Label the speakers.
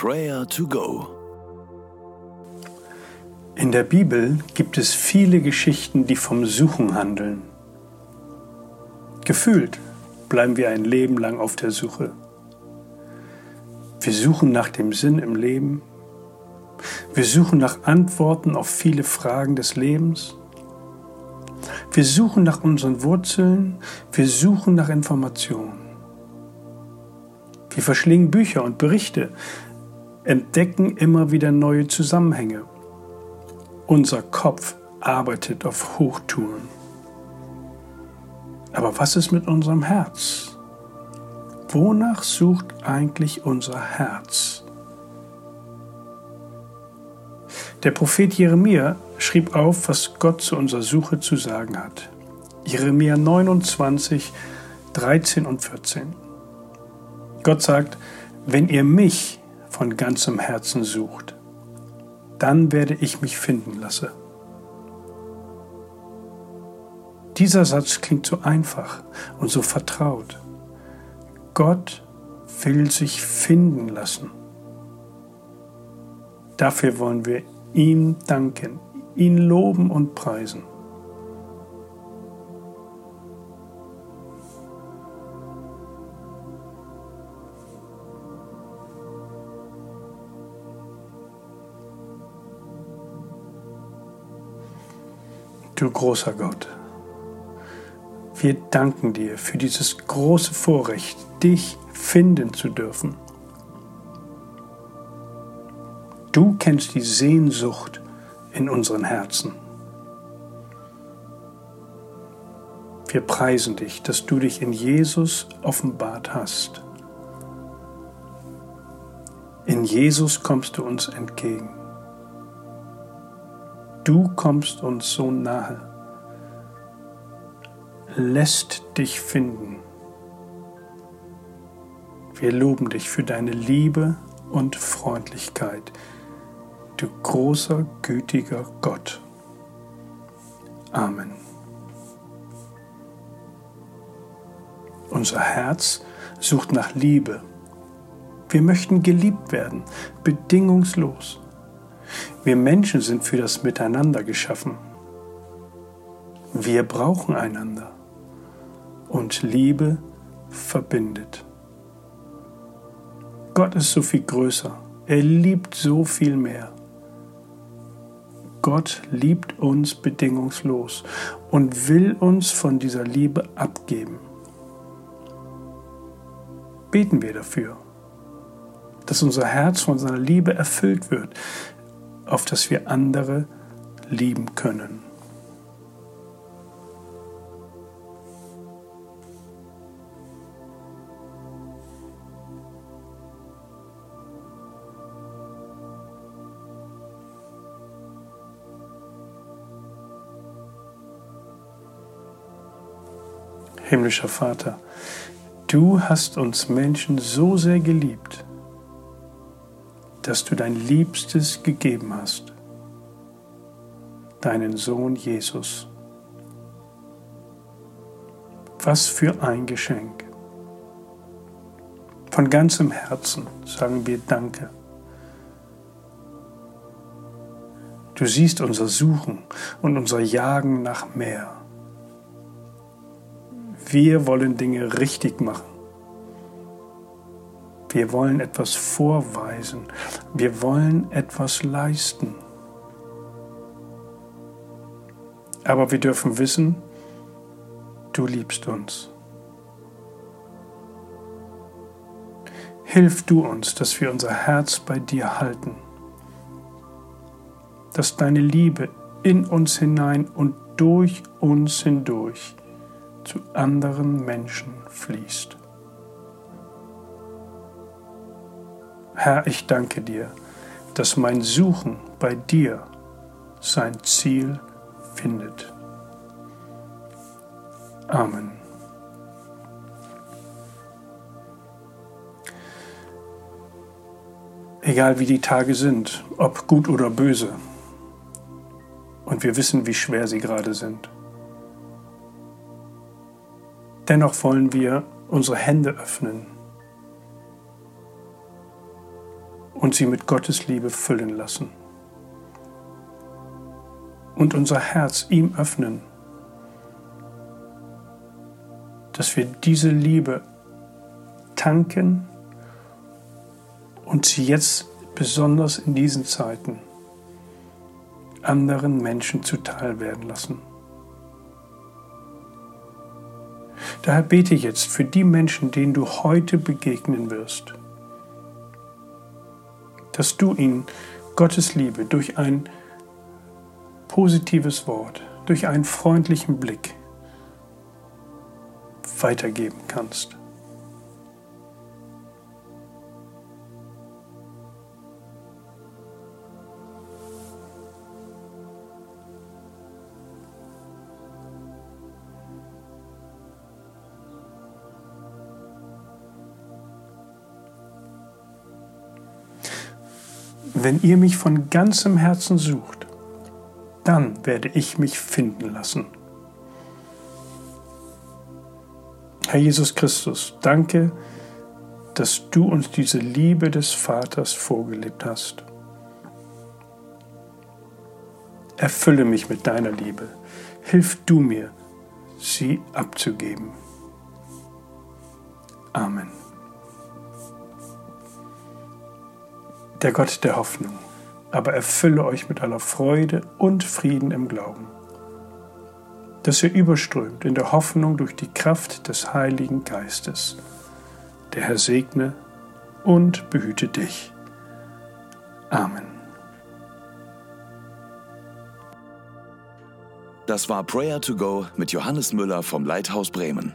Speaker 1: Prayer to Go.
Speaker 2: In der Bibel gibt es viele Geschichten, die vom Suchen handeln. Gefühlt bleiben wir ein Leben lang auf der Suche. Wir suchen nach dem Sinn im Leben. Wir suchen nach Antworten auf viele Fragen des Lebens. Wir suchen nach unseren Wurzeln. Wir suchen nach Informationen. Wir verschlingen Bücher und Berichte, entdecken immer wieder neue Zusammenhänge. Unser Kopf arbeitet auf Hochtouren. Aber was ist mit unserem Herz? Wonach sucht eigentlich unser Herz? Der Prophet Jeremia schrieb auf, was Gott zu unserer Suche zu sagen hat. Jeremia 29, 13 und 14. Gott sagt, wenn ihr mich von ganzem Herzen sucht, dann werde ich mich finden lassen. Dieser Satz klingt so einfach und so vertraut. Gott will sich finden lassen. Dafür wollen wir ihm danken, ihn loben und preisen. Du großer Gott, wir danken dir für dieses große Vorrecht, dich finden zu dürfen. Du kennst die Sehnsucht in unseren Herzen. Wir preisen dich, dass du dich in Jesus offenbart hast. In Jesus kommst du uns entgegen. Du kommst uns so nahe, lässt dich finden. Wir loben dich für deine Liebe und Freundlichkeit, du großer, gütiger Gott. Amen. Unser Herz sucht nach Liebe. Wir möchten geliebt werden, bedingungslos. Wir Menschen sind für das Miteinander geschaffen. Wir brauchen einander. Und Liebe verbindet. Gott ist so viel größer. Er liebt so viel mehr. Gott liebt uns bedingungslos und will uns von dieser Liebe abgeben. Beten wir dafür, dass unser Herz von seiner Liebe erfüllt wird, auf das wir andere lieben können. Himmlischer Vater, du hast uns Menschen so sehr geliebt, dass du dein Liebstes gegeben hast, deinen Sohn Jesus. Was für ein Geschenk. Von ganzem Herzen sagen wir Danke. Du siehst unser Suchen und unser Jagen nach mehr. Wir wollen Dinge richtig machen. Wir wollen etwas vorweisen. Wir wollen etwas leisten. Aber wir dürfen wissen, du liebst uns. Hilf du uns, dass wir unser Herz bei dir halten, dass deine Liebe in uns hinein und durch uns hindurch zu anderen Menschen fließt. Herr, ich danke dir, dass mein Suchen bei dir sein Ziel findet. Amen. Egal wie die Tage sind, ob gut oder böse, und wir wissen, wie schwer sie gerade sind. Dennoch wollen wir unsere Hände öffnen und sie mit Gottes Liebe füllen lassen. Und unser Herz ihm öffnen, dass wir diese Liebe tanken und sie jetzt besonders in diesen Zeiten anderen Menschen zuteil werden lassen. Daher bete jetzt für die Menschen, denen du heute begegnen wirst, dass du ihnen Gottes Liebe durch ein positives Wort, durch einen freundlichen Blick weitergeben kannst. Wenn ihr mich von ganzem Herzen sucht, dann werde ich mich finden lassen. Herr Jesus Christus, danke, dass du uns diese Liebe des Vaters vorgelebt hast. Erfülle mich mit deiner Liebe. Hilf du mir, sie abzugeben. Amen. Der Gott der Hoffnung, aber erfülle euch mit aller Freude und Frieden im Glauben, dass ihr überströmt in der Hoffnung durch die Kraft des Heiligen Geistes. Der Herr segne und behüte dich. Amen.
Speaker 1: Das war Prayer to Go mit Johannes Müller vom Leithaus Bremen.